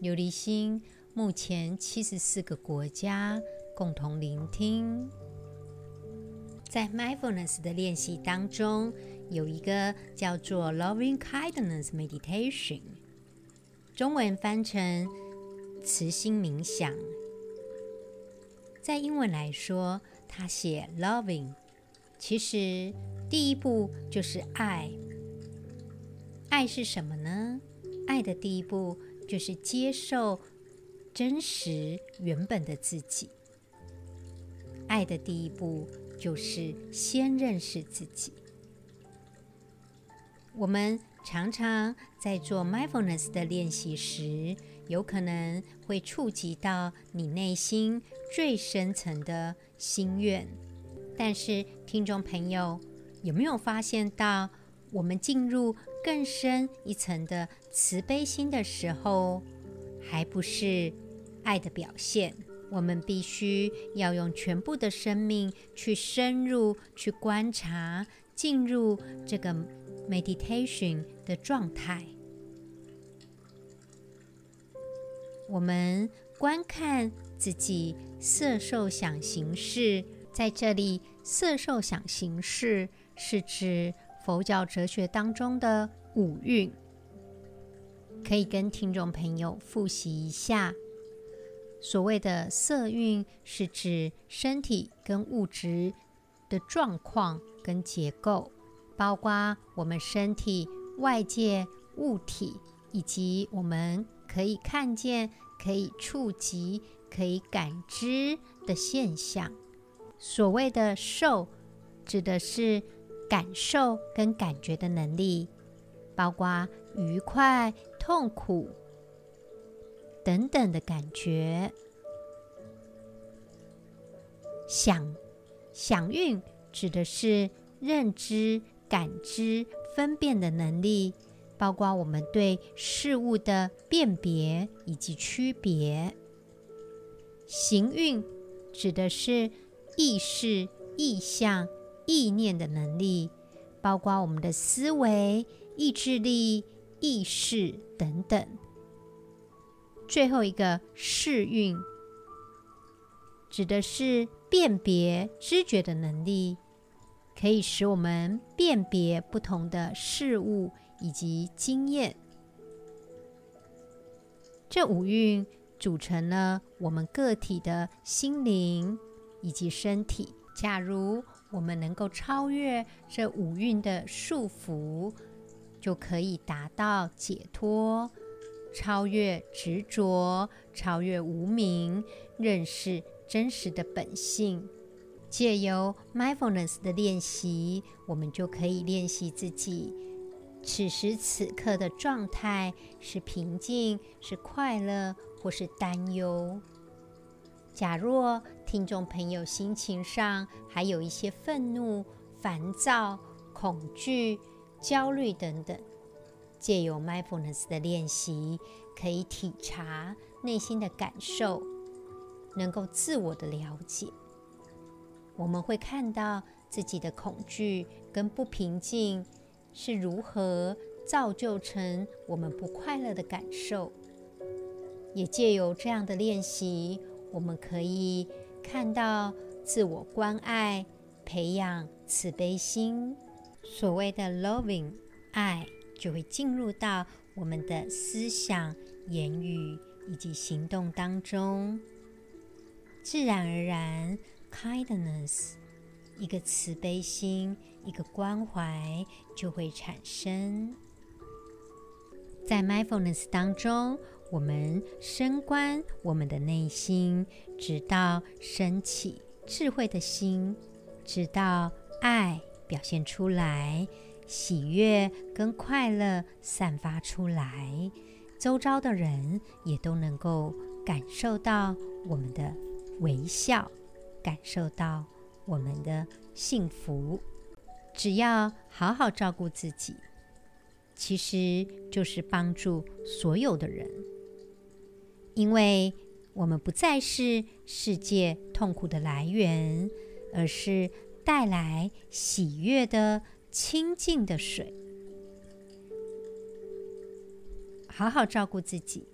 琉璃心目前七十四个国家共同聆听。在 Mindfulness 的练习当中，有一个叫做 Loving Kindness Meditation，中文翻成慈心冥想。在英文来说，它写 Loving，其实第一步就是爱。爱是什么呢？爱的第一步。就是接受真实原本的自己。爱的第一步就是先认识自己。我们常常在做 mindfulness 的练习时，有可能会触及到你内心最深层的心愿。但是，听众朋友有没有发现到，我们进入更深一层的慈悲心的时候，还不是爱的表现。我们必须要用全部的生命去深入去观察，进入这个 meditation 的状态。我们观看自己色受想行识，在这里，色受想行识是指。佛教哲学当中的五蕴，可以跟听众朋友复习一下。所谓的色蕴，是指身体跟物质的状况跟结构，包括我们身体外界物体，以及我们可以看见、可以触及、可以感知的现象。所谓的受，指的是。感受跟感觉的能力，包括愉快、痛苦等等的感觉。想，想蕴指的是认知、感知、分辨的能力，包括我们对事物的辨别以及区别。行运指的是意识、意象。意念的能力，包括我们的思维、意志力、意识等等。最后一个识蕴，指的是辨别、知觉的能力，可以使我们辨别不同的事物以及经验。这五运组成了我们个体的心灵以及身体。假如我们能够超越这五蕴的束缚，就可以达到解脱，超越执着，超越无明，认识真实的本性。借由 mindfulness 的练习，我们就可以练习自己此时此刻的状态是平静、是快乐，或是担忧。假若听众朋友心情上还有一些愤怒、烦躁、恐惧、焦虑等等，借由 mindfulness 的练习，可以体察内心的感受，能够自我的了解。我们会看到自己的恐惧跟不平静是如何造就成我们不快乐的感受，也借由这样的练习。我们可以看到自我关爱，培养慈悲心。所谓的 loving 爱，就会进入到我们的思想、言语以及行动当中，自然而然，kindness 一个慈悲心，一个关怀就会产生。在 mindfulness 当中。我们深观我们的内心，直到升起智慧的心，直到爱表现出来，喜悦跟快乐散发出来，周遭的人也都能够感受到我们的微笑，感受到我们的幸福。只要好好照顾自己，其实就是帮助所有的人，因为我们不再是世界痛苦的来源，而是带来喜悦的清净的水。好好照顾自己，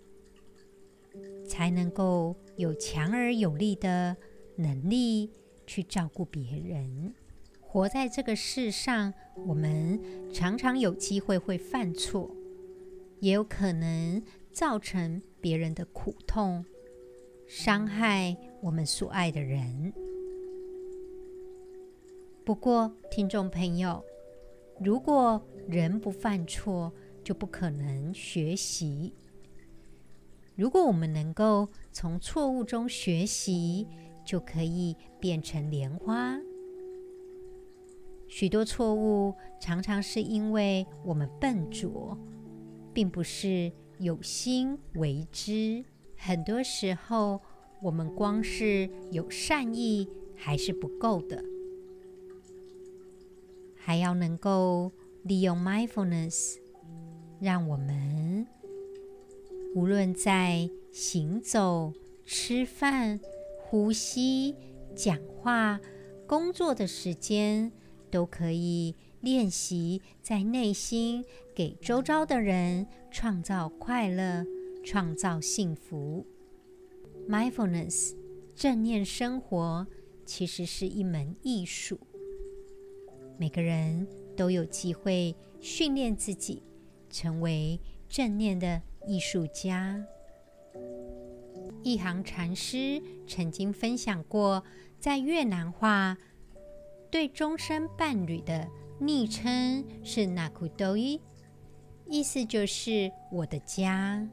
才能够有强而有力的能力去照顾别人。活在这个世上，我们常常有机会会犯错，也有可能造成别人的苦痛，伤害我们所爱的人。不过，听众朋友，如果人不犯错，就不可能学习。如果我们能够从错误中学习，就可以变成莲花。许多错误常常是因为我们笨拙，并不是有心为之。很多时候，我们光是有善意还是不够的，还要能够利用 mindfulness。让我们无论在行走、吃饭、呼吸、讲话、工作的时间，都可以练习在内心给周遭的人创造快乐、创造幸福。Mindfulness 正念生活其实是一门艺术，每个人都有机会训练自己。成为正念的艺术家。一行禅师曾经分享过，在越南话对终身伴侣的昵称是 “Nakudoi”，意思就是“我的家”。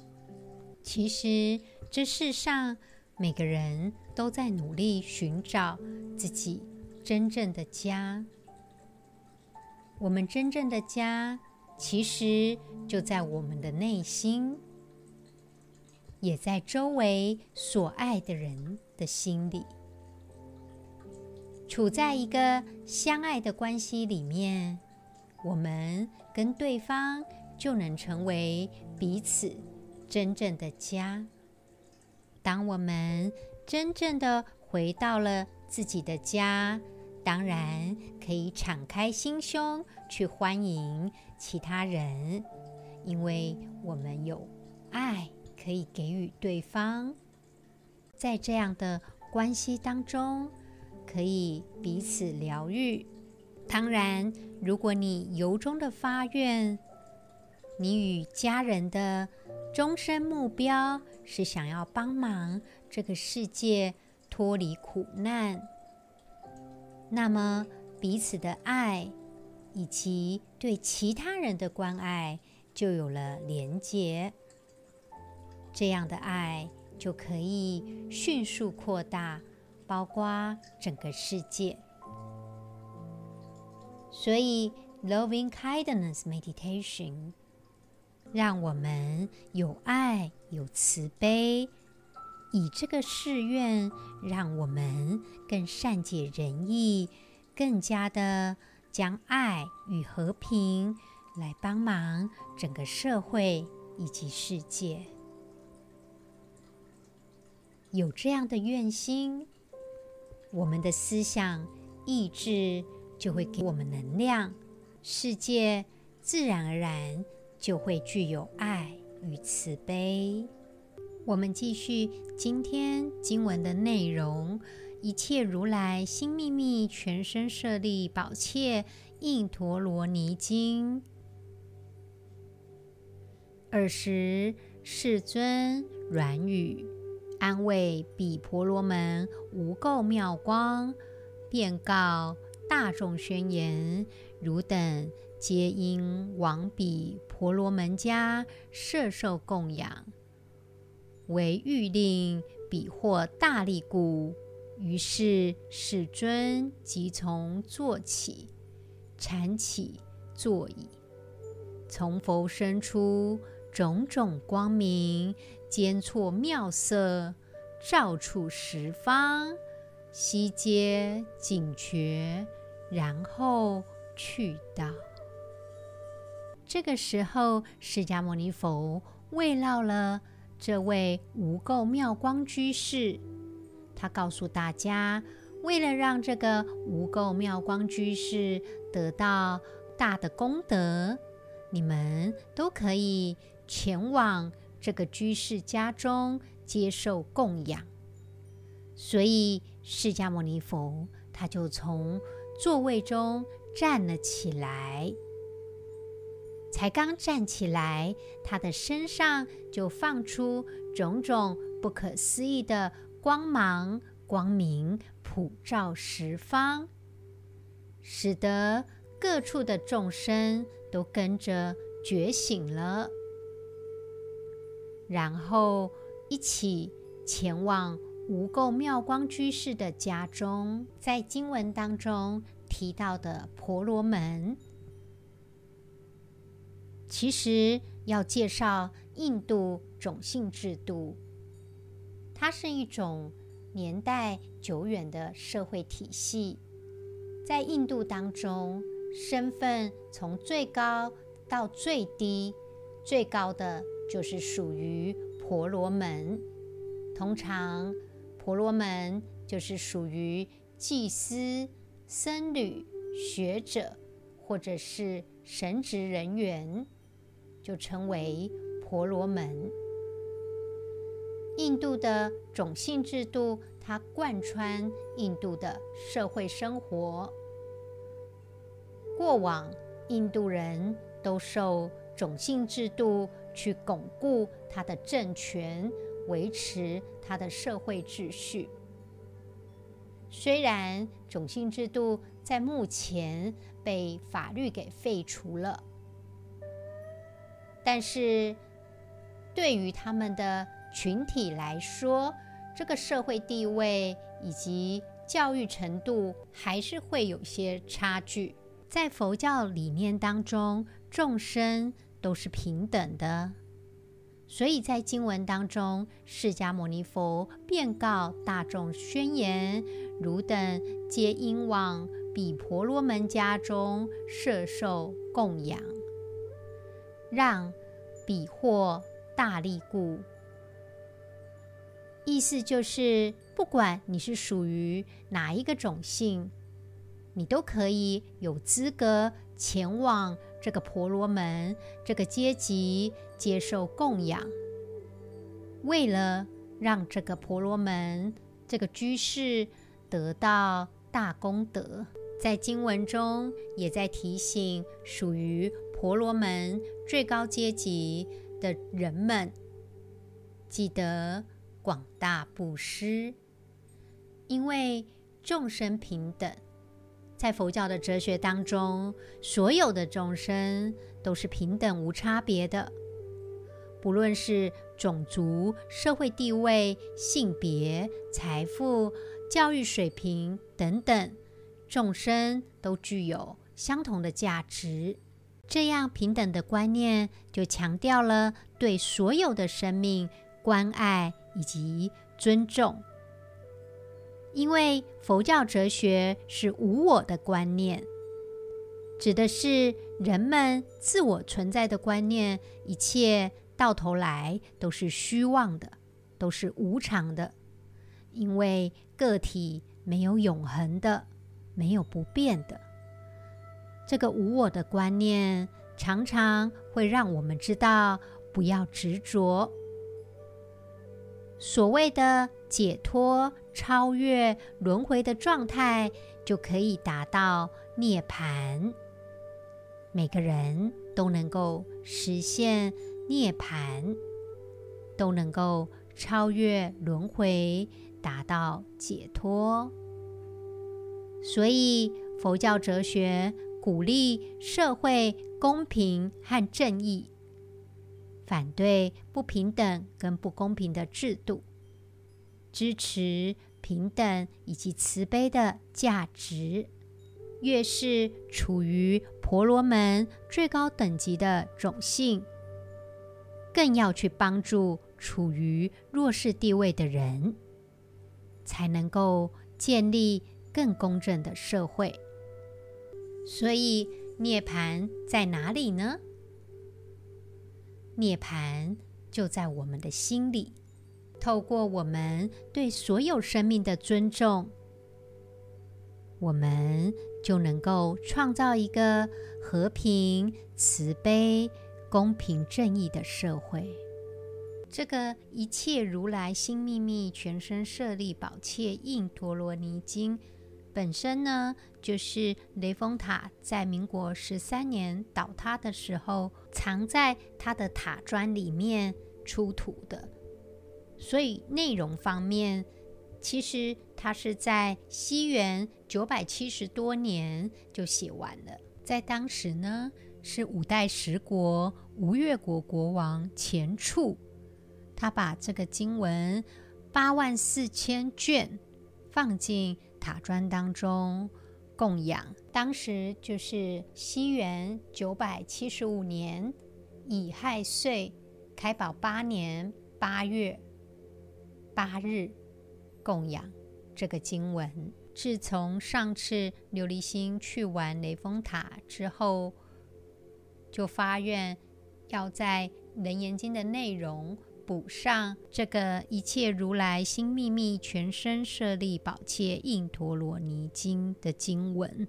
其实，这世上每个人都在努力寻找自己真正的家。我们真正的家。其实就在我们的内心，也在周围所爱的人的心里。处在一个相爱的关系里面，我们跟对方就能成为彼此真正的家。当我们真正的回到了自己的家，当然可以敞开心胸去欢迎其他人，因为我们有爱可以给予对方，在这样的关系当中，可以彼此疗愈。当然，如果你由衷的发愿，你与家人的终身目标是想要帮忙这个世界脱离苦难，那么彼此的爱。以及对其他人的关爱就有了连结，这样的爱就可以迅速扩大，包括整个世界。所以，Loving Kindness Meditation 让我们有爱、有慈悲，以这个誓愿，让我们更善解人意，更加的。将爱与和平来帮忙整个社会以及世界，有这样的愿心，我们的思想意志就会给我们能量，世界自然而然就会具有爱与慈悲。我们继续今天经文的内容。一切如来心秘密全身舍利宝切印陀罗尼经。尔时世尊软语，安慰彼婆罗门无垢妙光，便告大众宣言：汝等皆因往彼婆罗门家摄受供养，为欲令彼获大利故。于是世尊即从坐起，禅起坐椅，从佛身出，种种光明，间错妙色，照处十方，悉皆警觉，然后去道。这个时候，释迦牟尼佛慰劳了这位无垢妙光居士，他告诉大家，为了让这个无垢妙光居士得到大的功德，你们都可以前往这个居士家中接受供养。所以，释迦牟尼佛他就从座位中站了起来。才刚站起来，他的身上就放出种种不可思议的光芒、光明，普照十方，使得各处的众生都跟着觉醒了，然后一起前往。无垢妙光居士的家中，在经文当中提到的婆罗门，其实要介绍印度种姓制度，它是一种年代久远的社会体系。在印度当中，身份从最高到最低，最高的就是属于婆罗门，通常。婆罗门就是属于祭司、僧侣、学者，或者是神职人员，就称为婆罗门。印度的种姓制度，它贯穿印度的社会生活。过往印度人都受种姓制度去巩固他的政权。维持他的社会秩序。虽然种姓制度在目前被法律给废除了，但是对于他们的群体来说，这个社会地位以及教育程度还是会有些差距。在佛教理念当中，众生都是平等的。所以在经文当中，释迦牟尼佛便告大众宣言：“汝等皆应往彼婆罗门家中摄受供养，让彼获大利故。”意思就是，不管你是属于哪一个种姓，你都可以有资格前往。这个婆罗门这个阶级接受供养，为了让这个婆罗门这个居士得到大功德，在经文中也在提醒属于婆罗门最高阶级的人们，记得广大布施，因为众生平等。在佛教的哲学当中，所有的众生都是平等无差别的，不论是种族、社会地位、性别、财富、教育水平等等，众生都具有相同的价值。这样平等的观念就强调了对所有的生命关爱以及尊重。因为佛教哲学是无我的观念，指的是人们自我存在的观念，一切到头来都是虚妄的，都是无常的。因为个体没有永恒的，没有不变的。这个无我的观念常常会让我们知道不要执着。所谓的解脱。超越轮回的状态，就可以达到涅槃。每个人都能够实现涅槃，都能够超越轮回，达到解脱。所以，佛教哲学鼓励社会公平和正义，反对不平等跟不公平的制度。支持平等以及慈悲的价值，越是处于婆罗门最高等级的种姓，更要去帮助处于弱势地位的人，才能够建立更公正的社会。所以，涅槃在哪里呢？涅槃就在我们的心里。透过我们对所有生命的尊重，我们就能够创造一个和平、慈悲、公平、正义的社会。这个一切如来心秘密全身舍利宝切印陀罗尼经本身呢，就是雷峰塔在民国十三年倒塌的时候，藏在它的塔砖里面出土的。所以内容方面，其实它是在西元九百七十多年就写完了。在当时呢，是五代十国吴越国国王钱俶，他把这个经文八万四千卷放进塔砖当中供养。当时就是西元九百七十五年乙亥岁开宝八年八月。八日供养这个经文。自从上次琉璃心去完雷峰塔之后，就发愿要在《楞严经》的内容补上这个一切如来心秘密全身舍利宝切印陀罗尼经的经文，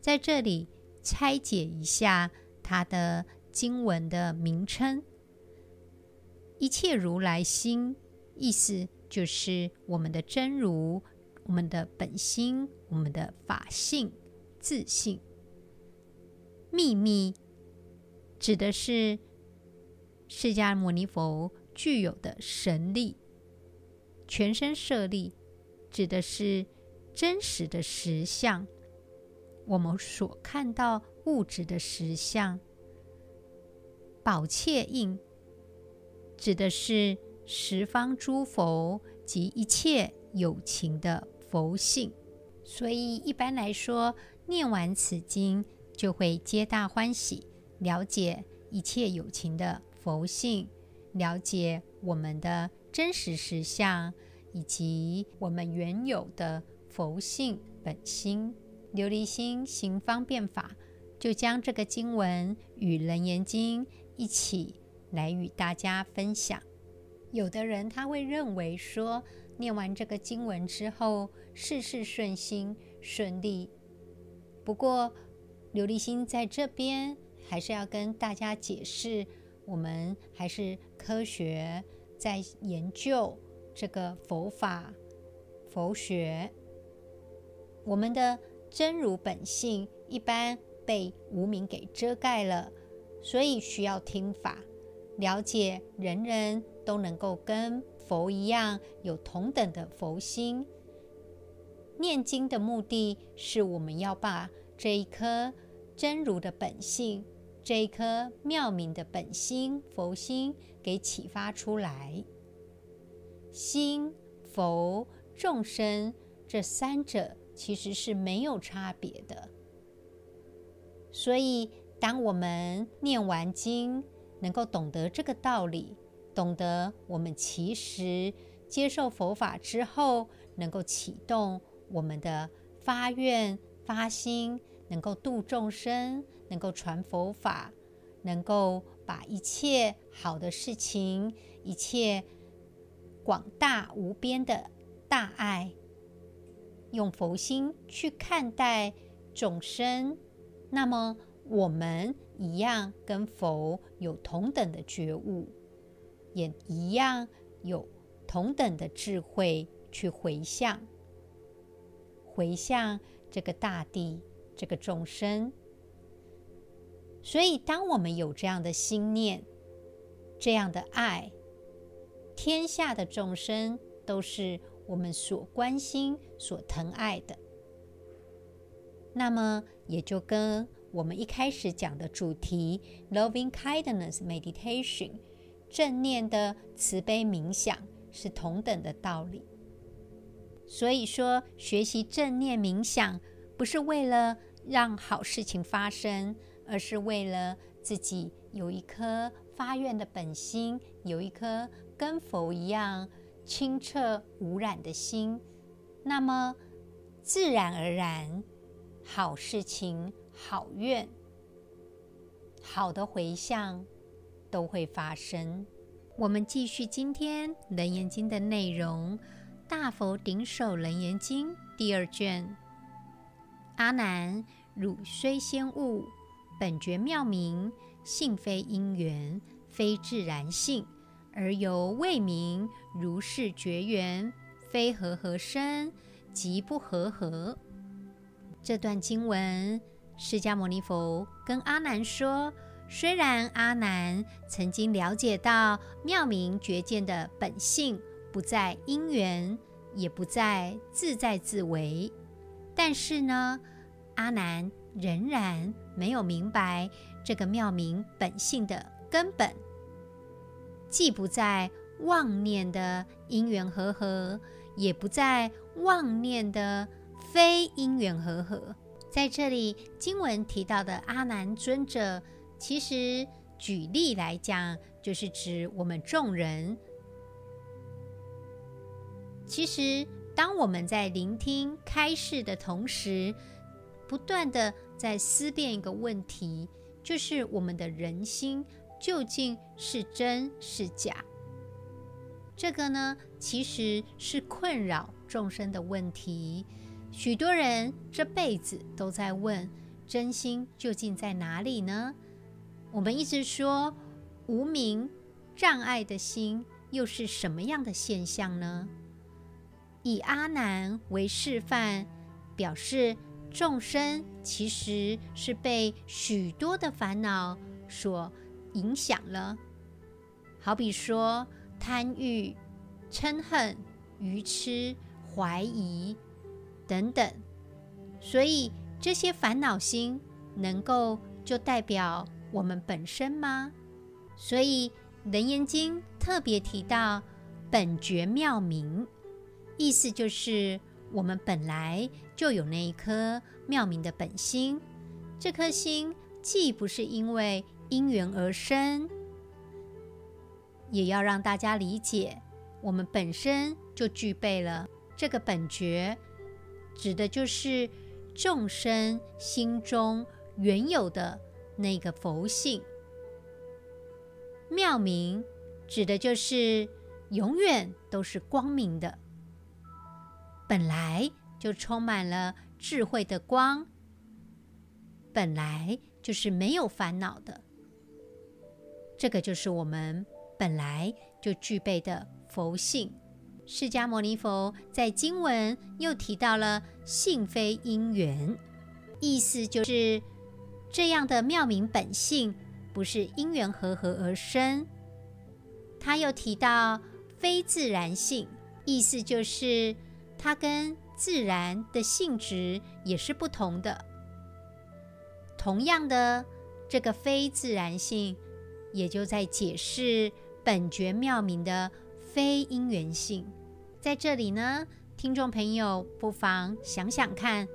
在这里拆解一下它的经文的名称：一切如来心。意思就是我们的真如、我们的本心、我们的法性、自信。秘密指的是释迦牟尼佛具有的神力，全身舍利指的是真实的实相，我们所看到物质的实相。宝切印指的是。十方诸佛及一切有情的佛性，所以一般来说，念完此经就会皆大欢喜，了解一切有情的佛性，了解我们的真实实相，以及我们原有的佛性本心。琉璃心行方便法，就将这个经文与《楞严经》一起来与大家分享。有的人他会认为说，念完这个经文之后，事事顺心顺利。不过，琉璃心在这边还是要跟大家解释，我们还是科学在研究这个佛法、佛学。我们的真如本性一般被无明给遮盖了，所以需要听法，了解人人。都能够跟佛一样有同等的佛心。念经的目的是我们要把这一颗真如的本性，这一颗妙明的本心佛心给启发出来。心、佛、众生这三者其实是没有差别的。所以，当我们念完经，能够懂得这个道理。懂得我们其实接受佛法之后，能够启动我们的发愿发心，能够度众生，能够传佛法，能够把一切好的事情，一切广大无边的大爱，用佛心去看待众生，那么我们一样跟佛有同等的觉悟。也一样有同等的智慧去回向，回向这个大地，这个众生。所以，当我们有这样的心念，这样的爱，天下的众生都是我们所关心、所疼爱的。那么，也就跟我们一开始讲的主题 “Loving Kindness Meditation”。正念的慈悲冥想是同等的道理。所以说，学习正念冥想不是为了让好事情发生，而是为了自己有一颗发愿的本心，有一颗跟佛一样清澈无染的心，那么自然而然，好事情、好愿、好的回向都会发生。我们继续今天《楞严经》的内容，《大佛顶首楞严经》第二卷。阿难，汝虽先悟，本觉妙明，性非因缘，非自然性，而犹未明如是觉缘，非和合生，即不和合。这段经文，释迦牟尼佛跟阿难说。虽然阿难曾经了解到妙明觉见的本性不在因缘，也不在自在自为，但是呢，阿难仍然没有明白这个妙明本性的根本，既不在妄念的因缘和合，也不在妄念的非因缘和合。在这里经文提到的阿难尊者。其实，举例来讲，就是指我们众人。其实，当我们在聆听开示的同时，不断的在思辨一个问题，就是我们的人心究竟是真是假？这个呢，其实是困扰众生的问题。许多人这辈子都在问：真心究竟在哪里呢？我们一直说无明障碍的心又是什么样的现象呢？以阿难为示范，表示众生其实是被许多的烦恼所影响了，好比说贪欲、嗔恨、愚痴、怀疑等等，所以这些烦恼心能够就代表。我们本身吗？所以《楞严经》特别提到本觉妙明，意思就是我们本来就有那一颗妙明的本心。这颗心既不是因为因缘而生，也要让大家理解，我们本身就具备了这个本觉，指的就是众生心中原有的。那个佛性妙明，指的就是永远都是光明的，本来就充满了智慧的光，本来就是没有烦恼的。这个就是我们本来就具备的佛性。释迦牟尼佛在经文又提到了性非因缘，意思就是。这样的妙明本性不是因缘和合而生，他又提到非自然性，意思就是它跟自然的性质也是不同的。同样的，这个非自然性，也就在解释本觉妙明的非因缘性。在这里呢，听众朋友不妨想想看。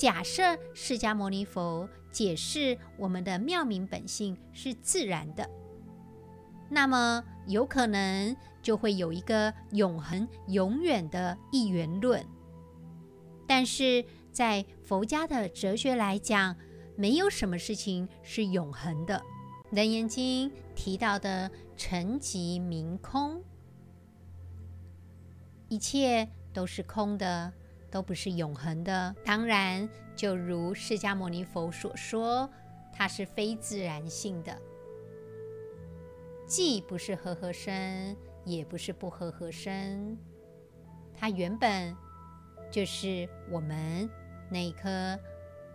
假设释迦牟尼佛解释我们的妙明本性是自然的，那么有可能就会有一个永恒、永远的一元论。但是在佛家的哲学来讲，没有什么事情是永恒的。《楞严经》提到的沉寂明空，一切都是空的。都不是永恒的，当然，就如释迦牟尼佛所说，它是非自然性的，既不是和合身，也不是不和合身，它原本就是我们那一颗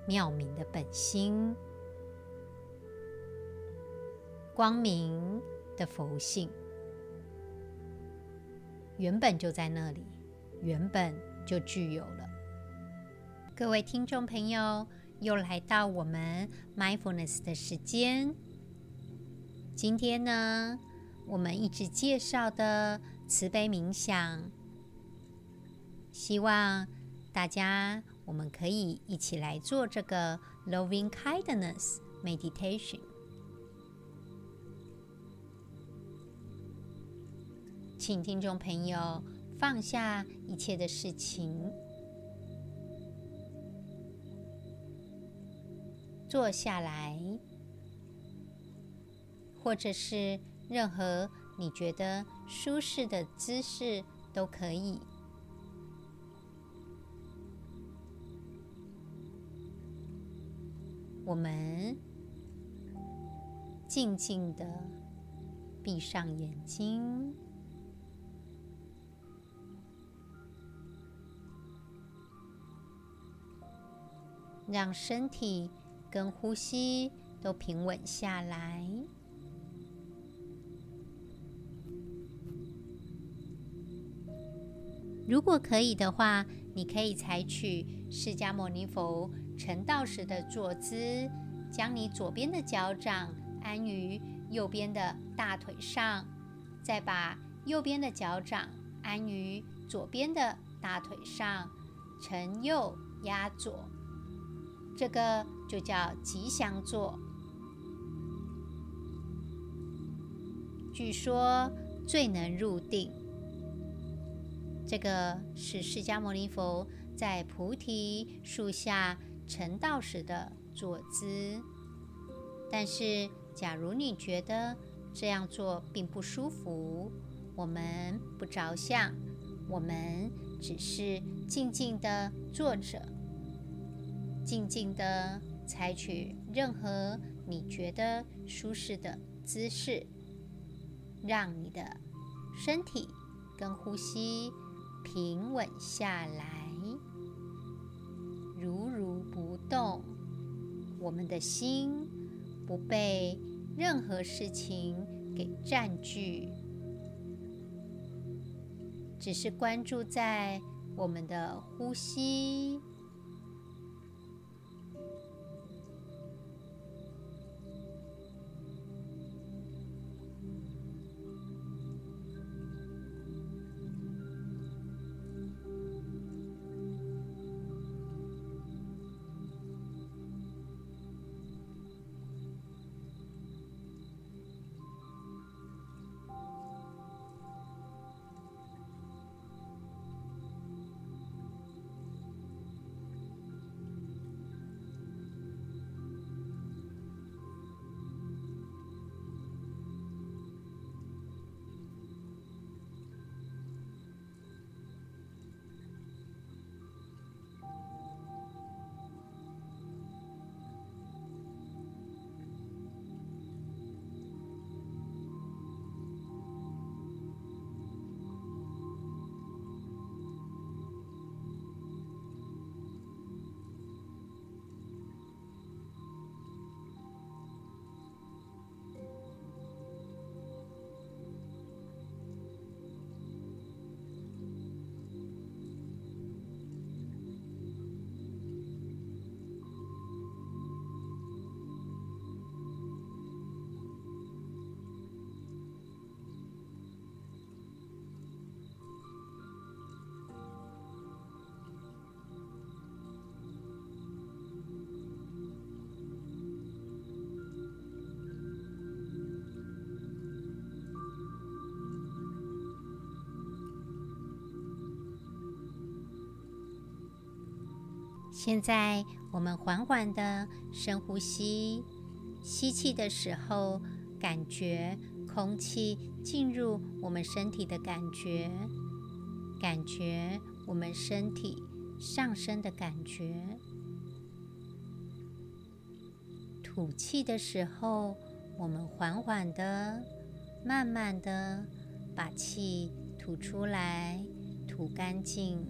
妙明的本心，光明的佛性，原本就在那里，原本。就具有了。各位听众朋友又来到我们 mindfulness 的时间。今天呢我们一直介绍的慈悲冥想希望大家我们可以一起来做这个 lovingkindness meditation 请听众朋友放下一切的事情，坐下来，或者是任何你觉得舒适的姿势都可以。我们静静的闭上眼睛，让身体跟呼吸都平稳下来。如果可以的话，你可以采取释迦牟尼佛成道时的坐姿，将你左边的脚掌安于右边的大腿上，再把右边的脚掌安于左边的大腿上，承右压左，这个就叫吉祥坐。据说最能入定。这个是释迦牟尼佛在菩提树下成道时的坐姿。但是，假如你觉得这样做并不舒服，我们不着相，我们只是静静地坐着，静静地采取任何你觉得舒适的姿势，让你的身体跟呼吸。平稳下来，如如不动。我们的心不被任何事情给占据，只是关注在我们的呼吸。现在，我们缓缓的深呼吸，吸气的时候，感觉空气进入我们身体的感觉，感觉我们身体上升的感觉。吐气的时候，我们缓缓的、慢慢的把气吐出来，吐干净。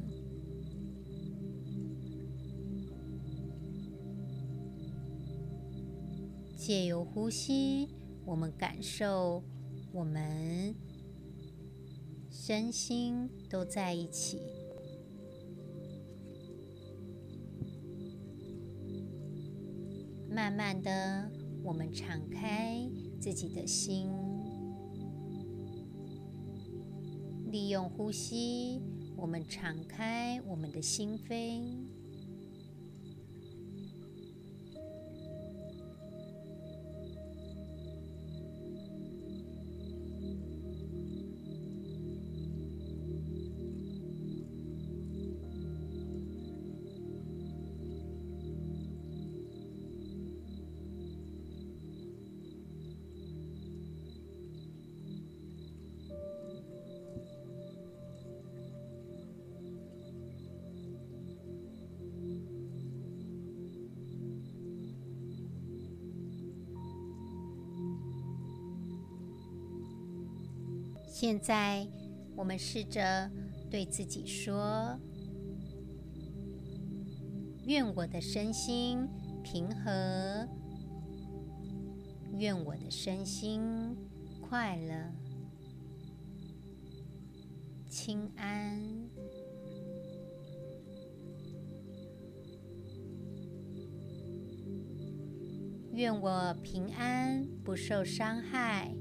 借由呼吸，我们感受我们身心都在一起。慢慢的，我们敞开自己的心，利用呼吸，我们敞开我们的心扉。现在，我们试着对自己说：“愿我的身心平和，愿我的身心快乐、清安。”愿我平安，不受伤害。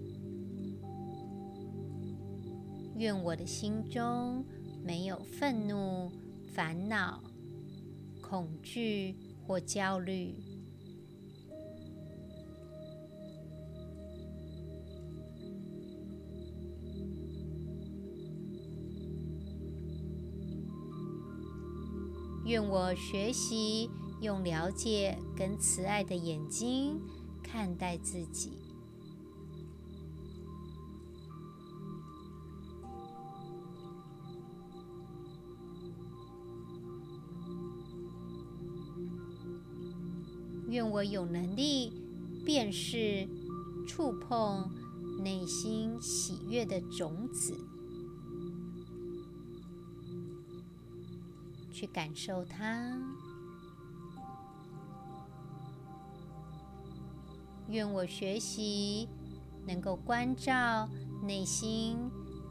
愿我的心中没有愤怒、烦恼、恐惧或焦虑。愿我学习。用了解跟慈爱的眼睛看待自己。愿我有能力辨识、触碰内心喜悦的种子，去感受它。愿我学习能够关照内心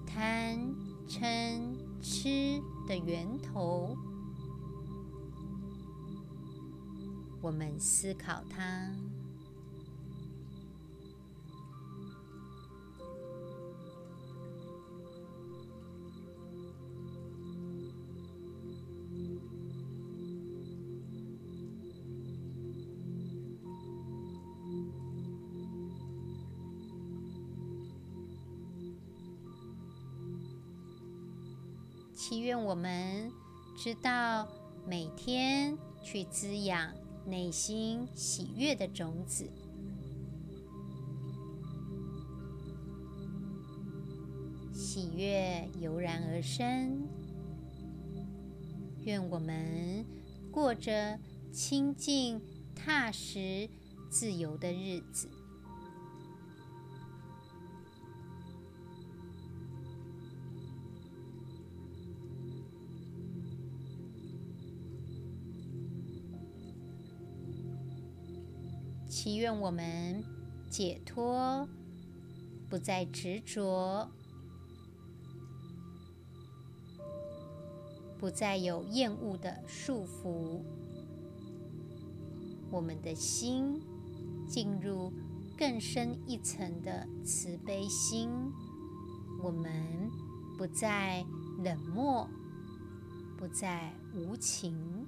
贪嗔痴的源头，我们思考它。祈愿我们知道每天去滋养内心喜悦的种子，喜悦油然而生。愿我们过着清净、踏实、自由的日子。祈愿我们解脱，不再执着，不再有厌恶的束缚。我们的心进入更深一层的慈悲心，我们不再冷漠，不再无情。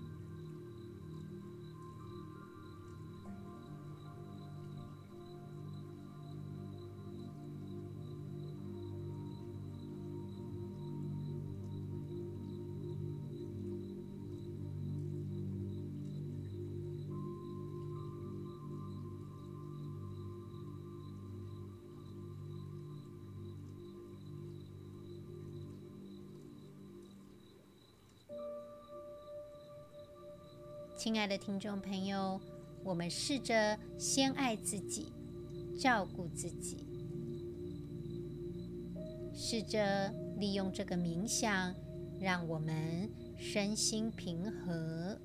亲爱的听众朋友，我们试着先爱自己，照顾自己，试着利用这个冥想，让我们身心平和。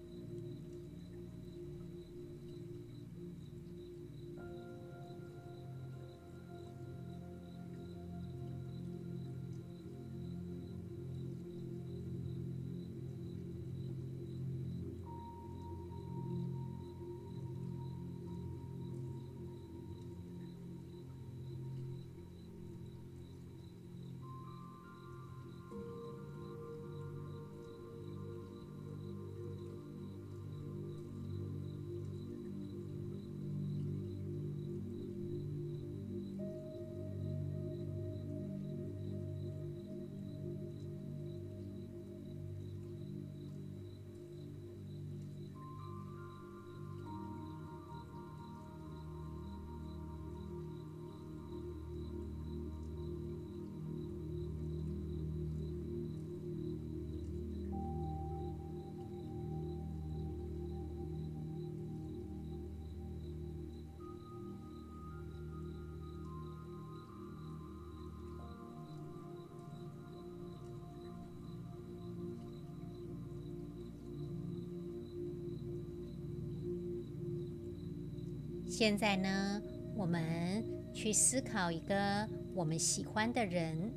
现在呢，我们去思考一个我们喜欢的人，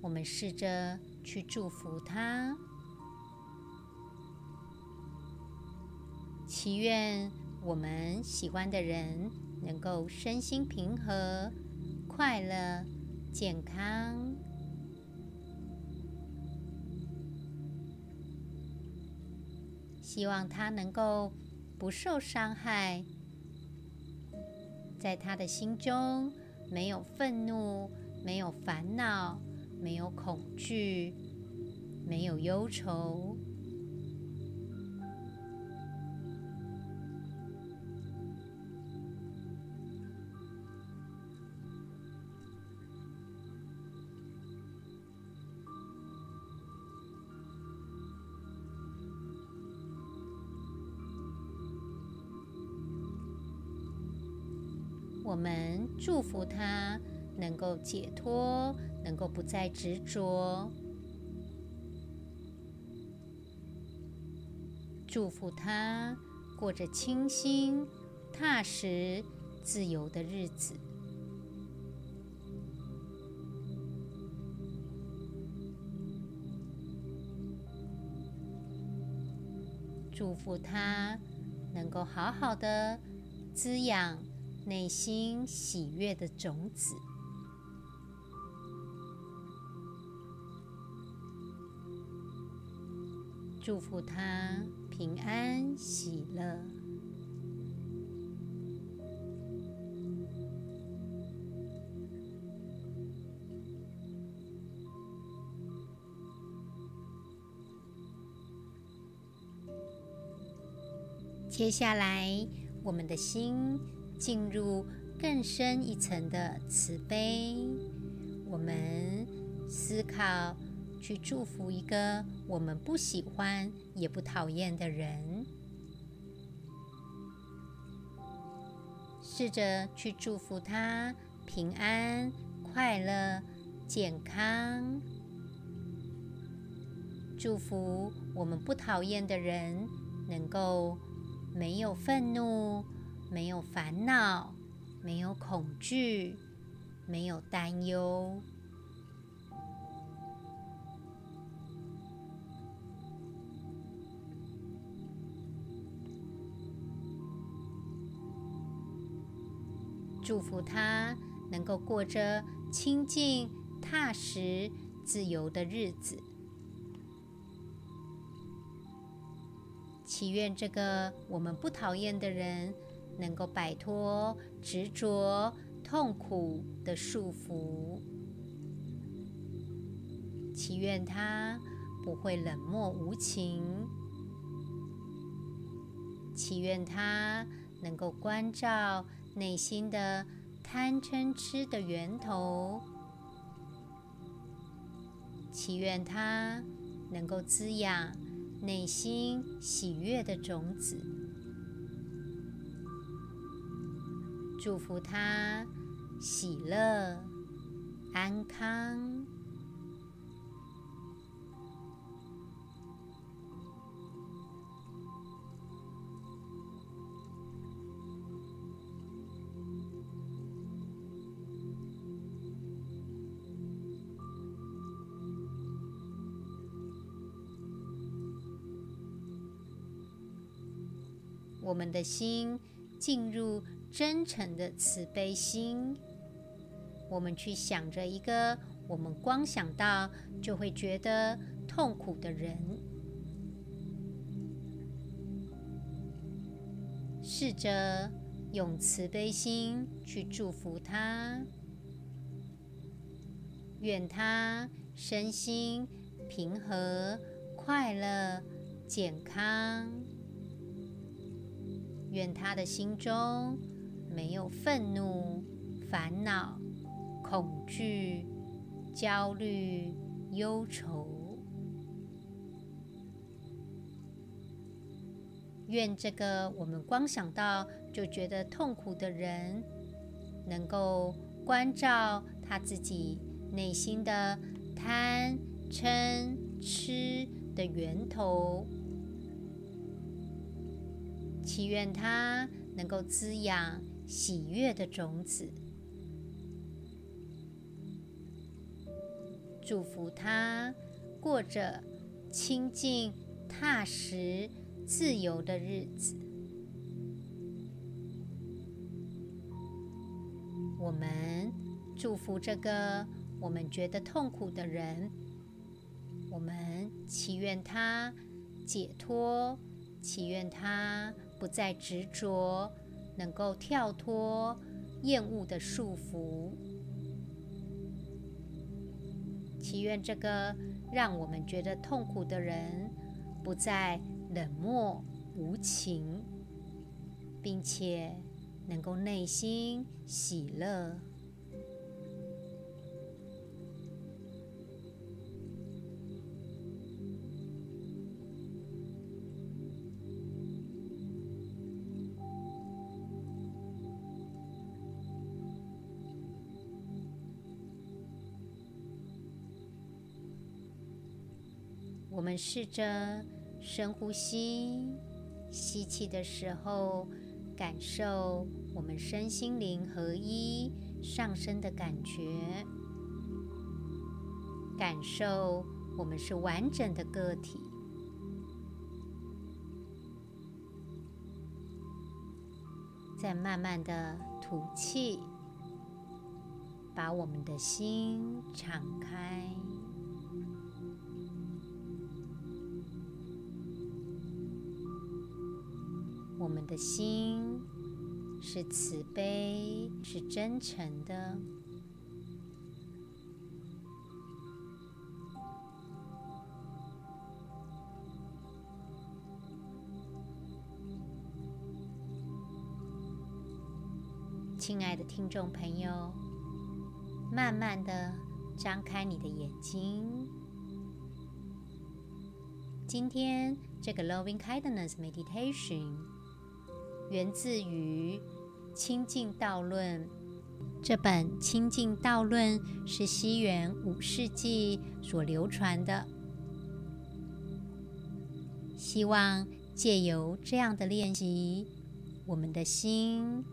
我们试着去祝福他，祈愿我们喜欢的人能够身心平和、快乐、健康。希望他能够不受伤害，在他的心中没有愤怒，没有烦恼，没有恐惧，没有忧愁。我们祝福他能够解脱，能够不再执着。祝福他过着清新、踏实、自由的日子。祝福他能够好好的滋养。内心喜悦的种子，祝福他平安喜乐。接下来，我们的心。进入更深一层的慈悲，我们思考去祝福一个我们不喜欢也不讨厌的人，试着去祝福他平安、快乐、健康，祝福我们不讨厌的人能够没有愤怒。没有烦恼，没有恐惧，没有担忧。祝福他能够过着清静、踏实、自由的日子。祈愿这个我们不讨厌的人。能够摆脱执着、痛苦的束缚，祈愿他不会冷漠无情，祈愿他能够关照内心的贪嗔痴的源头，祈愿他能够滋养内心喜悦的种子。祝福他喜乐安康。我们的心进入。真诚的慈悲心，我们去想着一个我们光想到就会觉得痛苦的人，试着用慈悲心去祝福他，愿他身心平和、快乐、健康，愿他的心中。没有愤怒、烦恼、恐惧、焦虑、忧愁。愿这个我们光想到就觉得痛苦的人，能够关照他自己内心的贪、嗔、痴的源头。祈愿它能够滋养喜悦的种子，祝福他过着清静、踏实、自由的日子。我们祝福这个我们觉得痛苦的人，我们祈愿他解脱，祈愿他不再执着，能够跳脱厌恶的束缚，祈愿这个让我们觉得痛苦的人不再冷漠无情，并且。能够内心喜乐，我们试着深呼吸，吸气的时候。感受我们身心灵合一上升的感觉，感受我们是完整的个体。再慢慢的吐气，把我们的心敞开。我们的心是慈悲，是真诚的。亲爱的听众朋友，慢慢的张开你的眼睛。今天这个 Loving Kindness Meditation。源自于《清净道论》，这本《清净道论》是西元五世纪所流传的。希望借由这样的练习，我们的心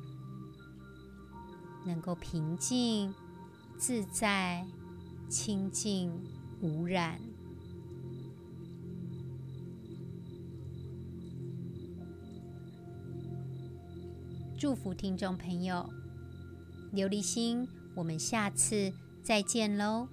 能够平静、自在、清净、无染。祝福听众朋友，琉璃心，我们下次再见喽。